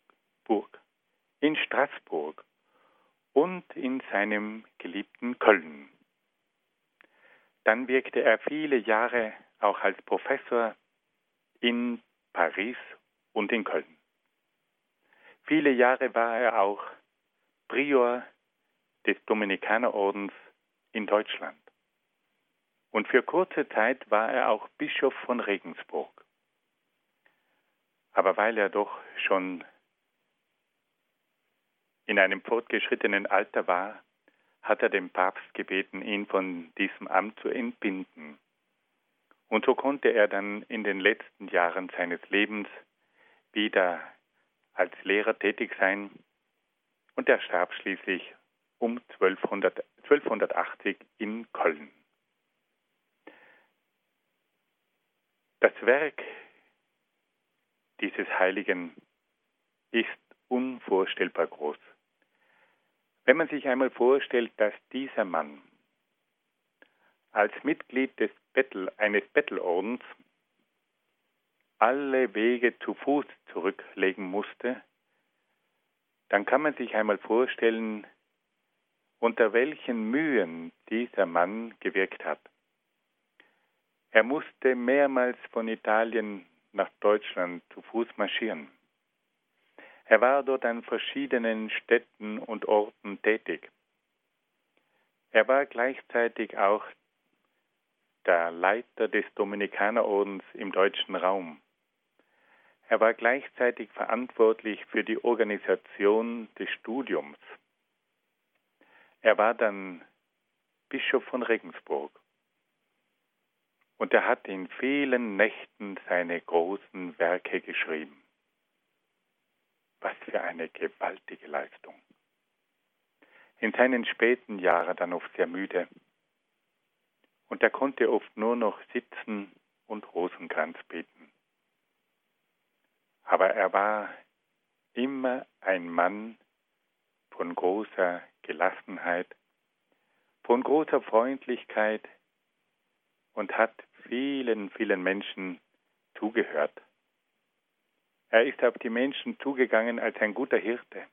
in Straßburg und in seinem geliebten Köln. Dann wirkte er viele Jahre auch als Professor in Paris und in Köln. Viele Jahre war er auch Prior des Dominikanerordens in Deutschland. Und für kurze Zeit war er auch Bischof von Regensburg. Aber weil er doch schon in einem fortgeschrittenen Alter war, hat er den Papst gebeten, ihn von diesem Amt zu entbinden. Und so konnte er dann in den letzten Jahren seines Lebens wieder als Lehrer tätig sein und er starb schließlich um 1200, 1280 in Köln. Das Werk dieses Heiligen ist unvorstellbar groß. Wenn man sich einmal vorstellt, dass dieser Mann als Mitglied des Bettel, eines Bettelordens alle Wege zu Fuß zurücklegen musste, dann kann man sich einmal vorstellen, unter welchen Mühen dieser Mann gewirkt hat. Er musste mehrmals von Italien nach Deutschland zu Fuß marschieren. Er war dort an verschiedenen Städten und Orten tätig. Er war gleichzeitig auch der Leiter des Dominikanerordens im deutschen Raum. Er war gleichzeitig verantwortlich für die Organisation des Studiums. Er war dann Bischof von Regensburg. Und er hat in vielen Nächten seine großen Werke geschrieben. Was für eine gewaltige Leistung. In seinen späten Jahren dann oft sehr müde. Und er konnte oft nur noch sitzen und Rosenkranz beten. Aber er war immer ein Mann von großer Gelassenheit, von großer Freundlichkeit und hat vielen, vielen Menschen zugehört. Er ist auf die Menschen zugegangen als ein guter Hirte.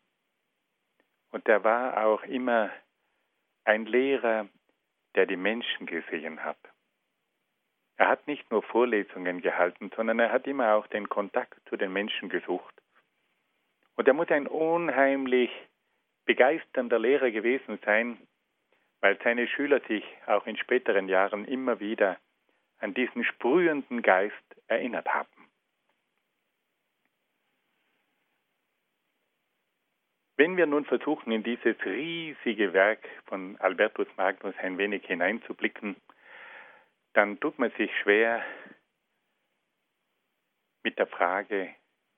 Und er war auch immer ein Lehrer, der die Menschen gesehen hat. Er hat nicht nur Vorlesungen gehalten, sondern er hat immer auch den Kontakt zu den Menschen gesucht. Und er muss ein unheimlich begeisternder Lehrer gewesen sein, weil seine Schüler sich auch in späteren Jahren immer wieder an diesen sprühenden Geist erinnert haben. Wenn wir nun versuchen, in dieses riesige Werk von Albertus Magnus ein wenig hineinzublicken, dann tut man sich schwer mit der Frage,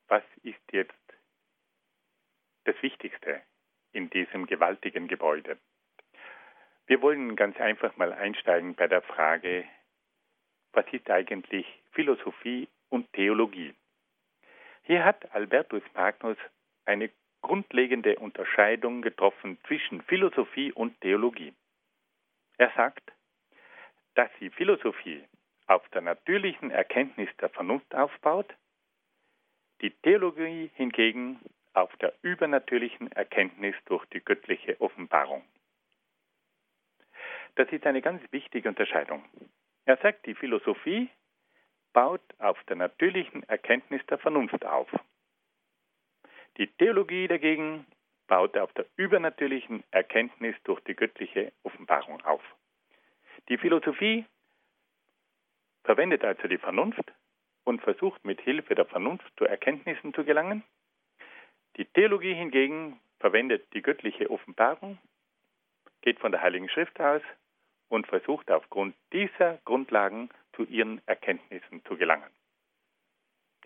was ist jetzt das Wichtigste in diesem gewaltigen Gebäude? Wir wollen ganz einfach mal einsteigen bei der Frage, was ist eigentlich Philosophie und Theologie? Hier hat Albertus Magnus eine grundlegende Unterscheidung getroffen zwischen Philosophie und Theologie. Er sagt, dass die Philosophie auf der natürlichen Erkenntnis der Vernunft aufbaut, die Theologie hingegen auf der übernatürlichen Erkenntnis durch die göttliche Offenbarung. Das ist eine ganz wichtige Unterscheidung. Er sagt, die Philosophie baut auf der natürlichen Erkenntnis der Vernunft auf. Die Theologie dagegen baut auf der übernatürlichen Erkenntnis durch die göttliche Offenbarung auf. Die Philosophie verwendet also die Vernunft und versucht mit Hilfe der Vernunft zu Erkenntnissen zu gelangen. Die Theologie hingegen verwendet die göttliche Offenbarung, geht von der Heiligen Schrift aus und versucht aufgrund dieser Grundlagen zu ihren Erkenntnissen zu gelangen.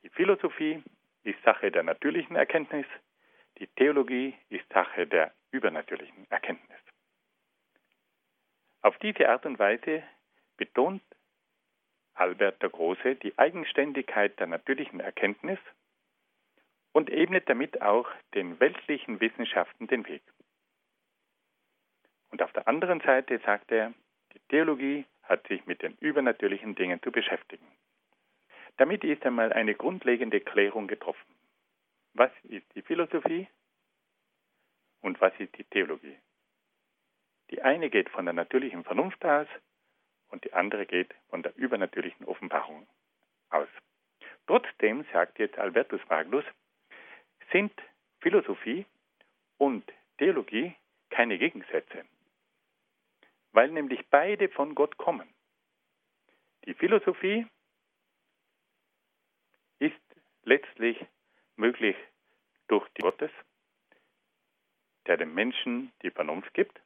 Die Philosophie ist Sache der natürlichen Erkenntnis, die Theologie ist Sache der übernatürlichen Erkenntnis. Auf diese Art und Weise betont Albert der Große die Eigenständigkeit der natürlichen Erkenntnis und ebnet damit auch den weltlichen Wissenschaften den Weg. Und auf der anderen Seite sagt er, die Theologie hat sich mit den übernatürlichen Dingen zu beschäftigen. Damit ist einmal eine grundlegende Klärung getroffen. Was ist die Philosophie und was ist die Theologie? Die eine geht von der natürlichen Vernunft aus und die andere geht von der übernatürlichen Offenbarung aus. Trotzdem, sagt jetzt Albertus Magnus, sind Philosophie und Theologie keine Gegensätze, weil nämlich beide von Gott kommen. Die Philosophie ist letztlich möglich durch die Gottes, der dem Menschen die Vernunft gibt.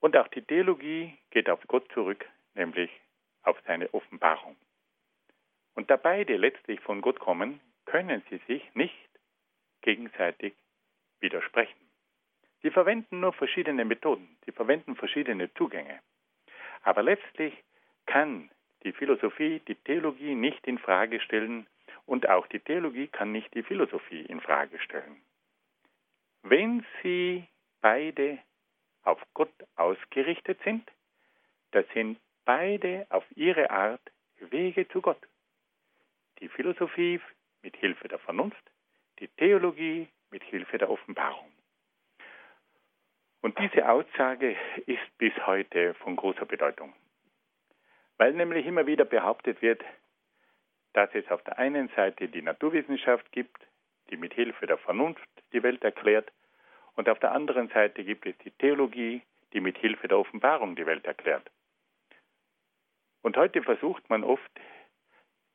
Und auch die Theologie geht auf Gott zurück, nämlich auf seine Offenbarung. Und da beide letztlich von Gott kommen, können sie sich nicht gegenseitig widersprechen. Sie verwenden nur verschiedene Methoden, sie verwenden verschiedene Zugänge. Aber letztlich kann die Philosophie die Theologie nicht in Frage stellen und auch die Theologie kann nicht die Philosophie in Frage stellen. Wenn sie beide auf Gott ausgerichtet sind, da sind beide auf ihre Art Wege zu Gott. Die Philosophie mit Hilfe der Vernunft, die Theologie mit Hilfe der Offenbarung. Und diese Aussage ist bis heute von großer Bedeutung, weil nämlich immer wieder behauptet wird, dass es auf der einen Seite die Naturwissenschaft gibt, die mit Hilfe der Vernunft die Welt erklärt, und auf der anderen Seite gibt es die Theologie, die mit Hilfe der Offenbarung die Welt erklärt. Und heute versucht man oft,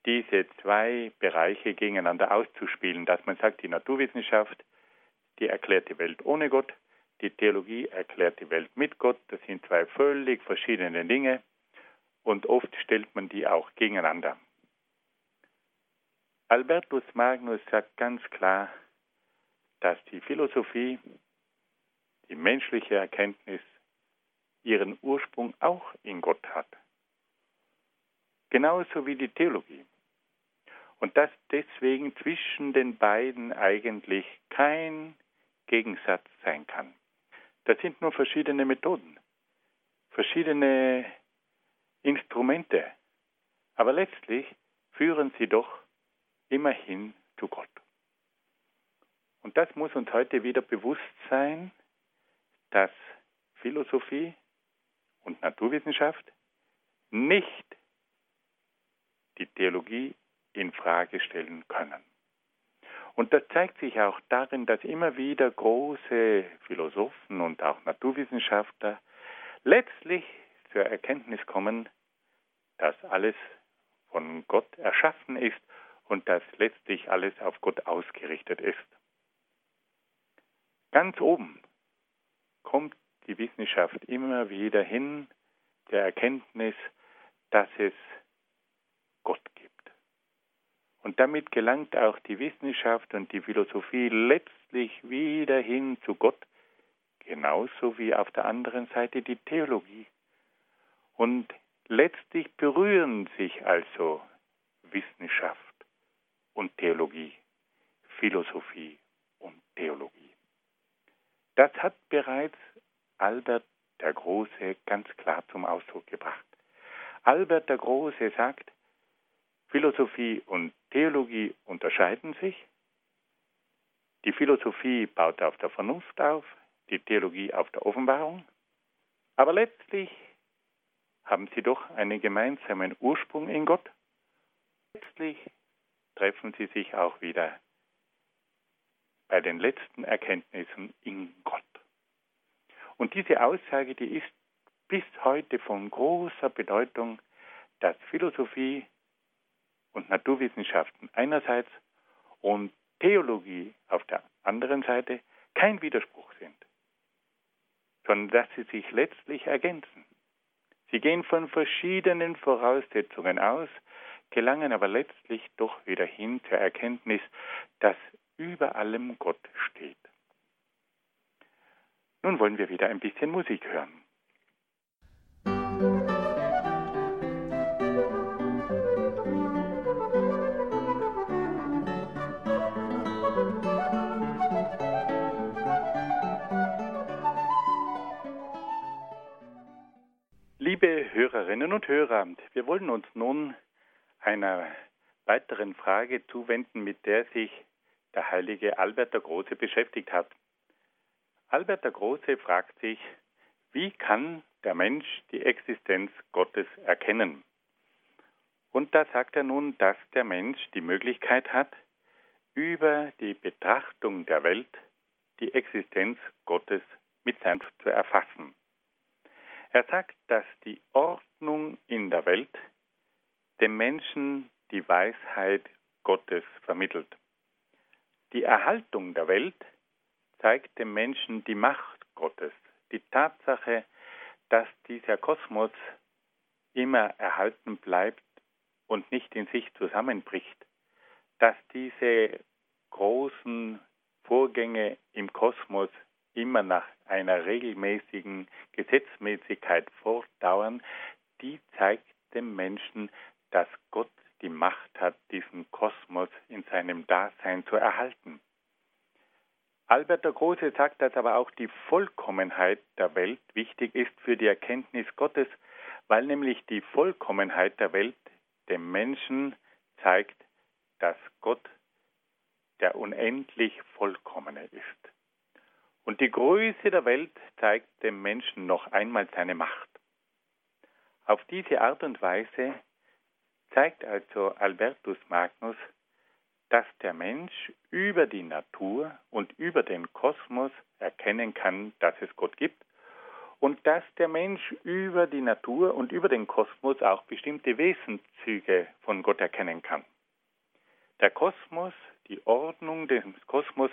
diese zwei Bereiche gegeneinander auszuspielen, dass man sagt, die Naturwissenschaft, die erklärt die Welt ohne Gott, die Theologie erklärt die Welt mit Gott, das sind zwei völlig verschiedene Dinge und oft stellt man die auch gegeneinander. Albertus Magnus sagt ganz klar, dass die Philosophie, die menschliche Erkenntnis, ihren Ursprung auch in Gott hat. Genauso wie die Theologie. Und dass deswegen zwischen den beiden eigentlich kein Gegensatz sein kann. Das sind nur verschiedene Methoden, verschiedene Instrumente. Aber letztlich führen sie doch immerhin zu Gott. Und das muss uns heute wieder bewusst sein, dass Philosophie und Naturwissenschaft nicht die Theologie in Frage stellen können. Und das zeigt sich auch darin, dass immer wieder große Philosophen und auch Naturwissenschaftler letztlich zur Erkenntnis kommen, dass alles von Gott erschaffen ist und dass letztlich alles auf Gott ausgerichtet ist. Ganz oben kommt die Wissenschaft immer wieder hin der Erkenntnis, dass es Gott gibt. Und damit gelangt auch die Wissenschaft und die Philosophie letztlich wieder hin zu Gott, genauso wie auf der anderen Seite die Theologie. Und letztlich berühren sich also Wissenschaft und Theologie, Philosophie und Theologie. Das hat bereits Albert der Große ganz klar zum Ausdruck gebracht. Albert der Große sagt, Philosophie und Theologie unterscheiden sich. Die Philosophie baut auf der Vernunft auf, die Theologie auf der Offenbarung. Aber letztlich haben sie doch einen gemeinsamen Ursprung in Gott. Letztlich treffen sie sich auch wieder bei den letzten Erkenntnissen in Gott. Und diese Aussage, die ist bis heute von großer Bedeutung, dass Philosophie und Naturwissenschaften einerseits und Theologie auf der anderen Seite kein Widerspruch sind, sondern dass sie sich letztlich ergänzen. Sie gehen von verschiedenen Voraussetzungen aus, gelangen aber letztlich doch wieder hin zur Erkenntnis, dass über allem Gott steht. Nun wollen wir wieder ein bisschen Musik hören. Liebe Hörerinnen und Hörer, wir wollen uns nun einer weiteren Frage zuwenden, mit der sich der heilige Albert der Große beschäftigt hat. Albert der Große fragt sich, wie kann der Mensch die Existenz Gottes erkennen? Und da sagt er nun, dass der Mensch die Möglichkeit hat, über die Betrachtung der Welt die Existenz Gottes mit seinem zu erfassen. Er sagt, dass die Ordnung in der Welt dem Menschen die Weisheit Gottes vermittelt. Die Erhaltung der Welt zeigt dem Menschen die Macht Gottes, die Tatsache, dass dieser Kosmos immer erhalten bleibt und nicht in sich zusammenbricht, dass diese großen Vorgänge im Kosmos immer nach einer regelmäßigen Gesetzmäßigkeit fortdauern, die zeigt dem Menschen, dass Gott die Macht hat, diesen Kosmos in seinem Dasein zu erhalten. Albert der Große sagt, dass aber auch die Vollkommenheit der Welt wichtig ist für die Erkenntnis Gottes, weil nämlich die Vollkommenheit der Welt dem Menschen zeigt, dass Gott der unendlich Vollkommene ist. Und die Größe der Welt zeigt dem Menschen noch einmal seine Macht. Auf diese Art und Weise zeigt also Albertus Magnus, dass der Mensch über die Natur und über den Kosmos erkennen kann, dass es Gott gibt und dass der Mensch über die Natur und über den Kosmos auch bestimmte Wesenszüge von Gott erkennen kann. Der Kosmos, die Ordnung des Kosmos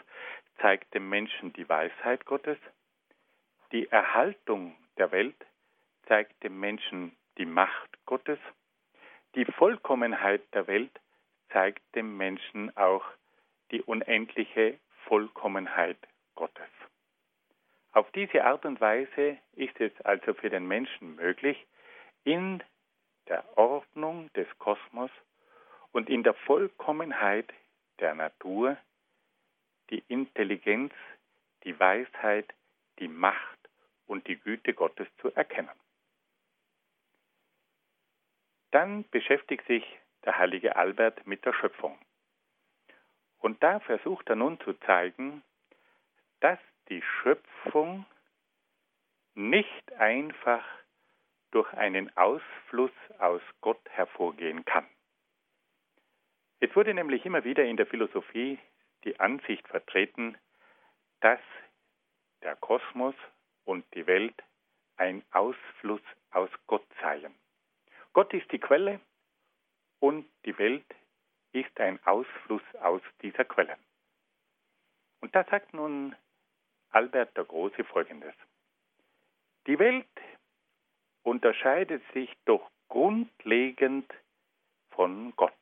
zeigt dem Menschen die Weisheit Gottes. Die Erhaltung der Welt zeigt dem Menschen die Macht Gottes. Die Vollkommenheit der Welt zeigt dem Menschen auch die unendliche Vollkommenheit Gottes. Auf diese Art und Weise ist es also für den Menschen möglich, in der Ordnung des Kosmos und in der Vollkommenheit der Natur die Intelligenz, die Weisheit, die Macht und die Güte Gottes zu erkennen. Dann beschäftigt sich der heilige Albert mit der Schöpfung. Und da versucht er nun zu zeigen, dass die Schöpfung nicht einfach durch einen Ausfluss aus Gott hervorgehen kann. Es wurde nämlich immer wieder in der Philosophie die Ansicht vertreten, dass der Kosmos und die Welt ein Ausfluss aus Gott seien. Gott ist die Quelle und die Welt ist ein Ausfluss aus dieser Quelle. Und da sagt nun Albert der Große Folgendes. Die Welt unterscheidet sich doch grundlegend von Gott.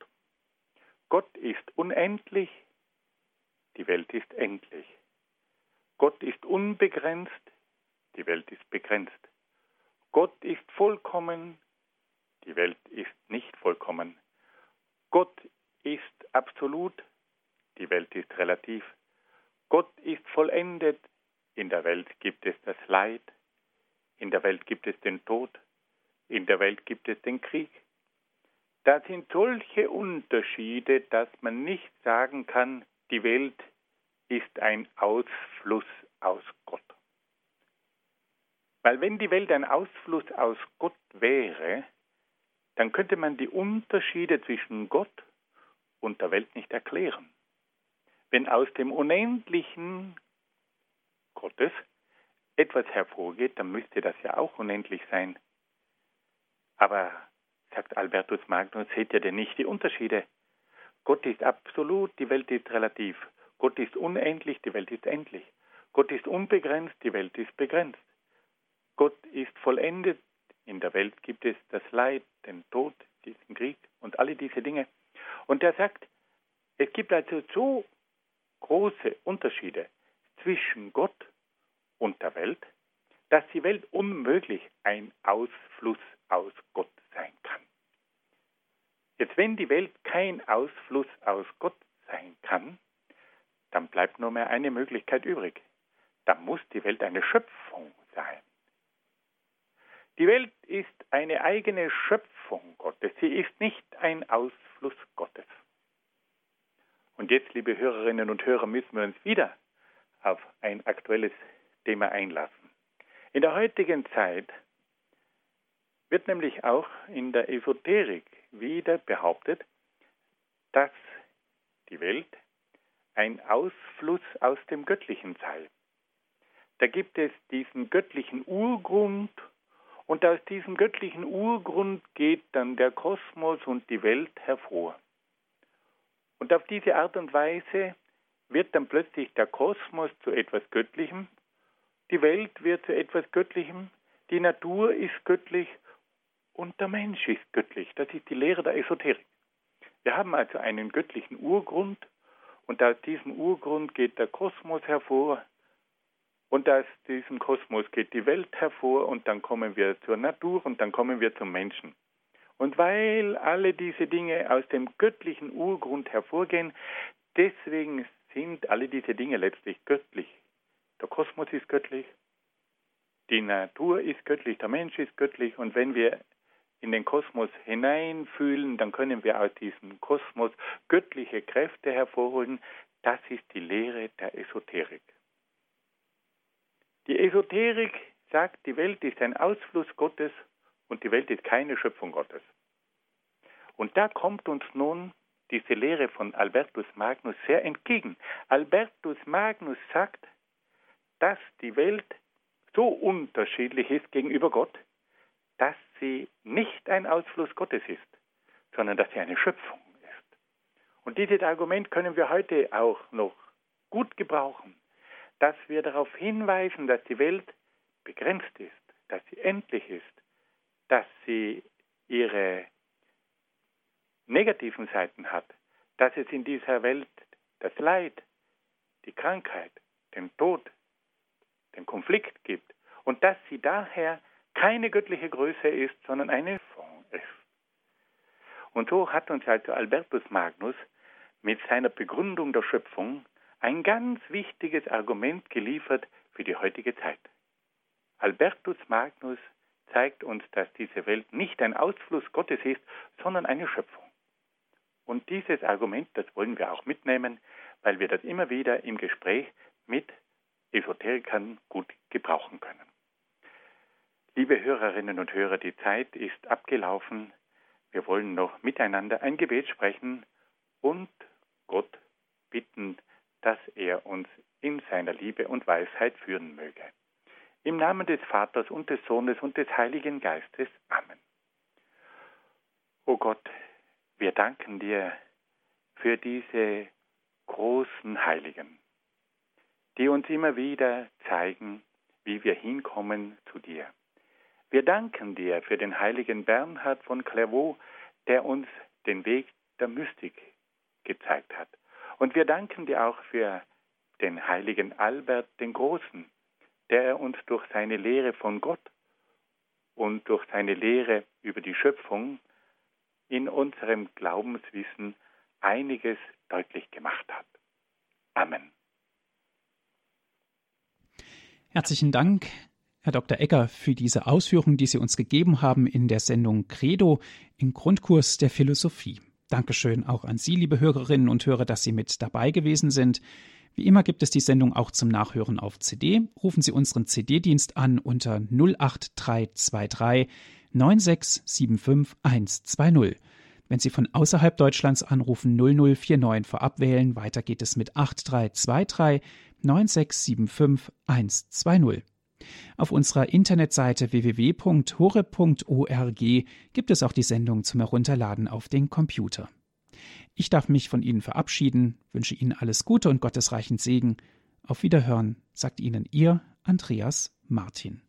Gott ist unendlich, die Welt ist endlich. Gott ist unbegrenzt, die Welt ist begrenzt. Gott ist vollkommen, die Welt ist nicht vollkommen. Gott ist absolut, die Welt ist relativ. Gott ist vollendet, in der Welt gibt es das Leid, in der Welt gibt es den Tod, in der Welt gibt es den Krieg. Da sind solche Unterschiede, dass man nicht sagen kann, die Welt ist ein Ausfluss aus Gott. Weil wenn die Welt ein Ausfluss aus Gott wäre, dann könnte man die Unterschiede zwischen Gott und der Welt nicht erklären. Wenn aus dem Unendlichen Gottes etwas hervorgeht, dann müsste das ja auch unendlich sein. Aber sagt Albertus Magnus, seht ihr denn nicht die Unterschiede? Gott ist absolut, die Welt ist relativ. Gott ist unendlich, die Welt ist endlich. Gott ist unbegrenzt, die Welt ist begrenzt. Gott ist vollendet, in der Welt gibt es das Leid, den Tod, diesen Krieg und alle diese Dinge. Und er sagt, es gibt also so große Unterschiede zwischen Gott und der Welt, dass die Welt unmöglich ein Ausfluss aus Gott sein kann. Jetzt, wenn die Welt kein Ausfluss aus Gott sein kann, dann bleibt nur mehr eine Möglichkeit übrig. Dann muss die Welt eine Schöpfung sein. Die Welt ist eine eigene Schöpfung Gottes. Sie ist nicht ein Ausfluss Gottes. Und jetzt, liebe Hörerinnen und Hörer, müssen wir uns wieder auf ein aktuelles Thema einlassen. In der heutigen Zeit wird nämlich auch in der Esoterik wieder behauptet, dass die Welt ein Ausfluss aus dem Göttlichen sei. Da gibt es diesen göttlichen Urgrund und aus diesem göttlichen Urgrund geht dann der Kosmos und die Welt hervor. Und auf diese Art und Weise wird dann plötzlich der Kosmos zu etwas Göttlichem, die Welt wird zu etwas Göttlichem, die Natur ist göttlich und der Mensch ist göttlich. Das ist die Lehre der Esoterik. Wir haben also einen göttlichen Urgrund und aus diesem Urgrund geht der Kosmos hervor und aus diesem Kosmos geht die Welt hervor und dann kommen wir zur Natur und dann kommen wir zum Menschen. Und weil alle diese Dinge aus dem göttlichen Urgrund hervorgehen, deswegen sind alle diese Dinge letztlich göttlich. Der Kosmos ist göttlich, die Natur ist göttlich, der Mensch ist göttlich und wenn wir in den Kosmos hineinfühlen, dann können wir aus diesem Kosmos göttliche Kräfte hervorholen. Das ist die Lehre der Esoterik. Die Esoterik sagt, die Welt ist ein Ausfluss Gottes und die Welt ist keine Schöpfung Gottes. Und da kommt uns nun diese Lehre von Albertus Magnus sehr entgegen. Albertus Magnus sagt, dass die Welt so unterschiedlich ist gegenüber Gott, dass sie nicht ein Ausfluss Gottes ist, sondern dass sie eine Schöpfung ist. Und dieses Argument können wir heute auch noch gut gebrauchen, dass wir darauf hinweisen, dass die Welt begrenzt ist, dass sie endlich ist, dass sie ihre negativen Seiten hat, dass es in dieser Welt das Leid, die Krankheit, den Tod, den Konflikt gibt und dass sie daher keine göttliche Größe ist, sondern eine Form ist. Und so hat uns also Albertus Magnus mit seiner Begründung der Schöpfung ein ganz wichtiges Argument geliefert für die heutige Zeit. Albertus Magnus zeigt uns, dass diese Welt nicht ein Ausfluss Gottes ist, sondern eine Schöpfung. Und dieses Argument, das wollen wir auch mitnehmen, weil wir das immer wieder im Gespräch mit Esoterikern gut gebrauchen können. Liebe Hörerinnen und Hörer, die Zeit ist abgelaufen. Wir wollen noch miteinander ein Gebet sprechen und Gott bitten, dass er uns in seiner Liebe und Weisheit führen möge. Im Namen des Vaters und des Sohnes und des Heiligen Geistes. Amen. O Gott, wir danken dir für diese großen Heiligen, die uns immer wieder zeigen, wie wir hinkommen zu dir. Wir danken dir für den heiligen Bernhard von Clairvaux, der uns den Weg der Mystik gezeigt hat. Und wir danken dir auch für den heiligen Albert den Großen, der uns durch seine Lehre von Gott und durch seine Lehre über die Schöpfung in unserem Glaubenswissen einiges deutlich gemacht hat. Amen. Herzlichen Dank, Herr Dr. Egger, für diese Ausführungen, die Sie uns gegeben haben in der Sendung Credo im Grundkurs der Philosophie. Dankeschön auch an Sie, liebe Hörerinnen und Hörer, dass Sie mit dabei gewesen sind. Wie immer gibt es die Sendung auch zum Nachhören auf CD. Rufen Sie unseren CD-Dienst an unter 08323 9675120. Wenn Sie von außerhalb Deutschlands anrufen, 0049 vorab wählen. Weiter geht es mit 8323 9675 120. Auf unserer Internetseite www.hore.org gibt es auch die Sendung zum Herunterladen auf den Computer. Ich darf mich von Ihnen verabschieden, wünsche Ihnen alles Gute und gottesreichen Segen. Auf Wiederhören, sagt Ihnen Ihr Andreas Martin.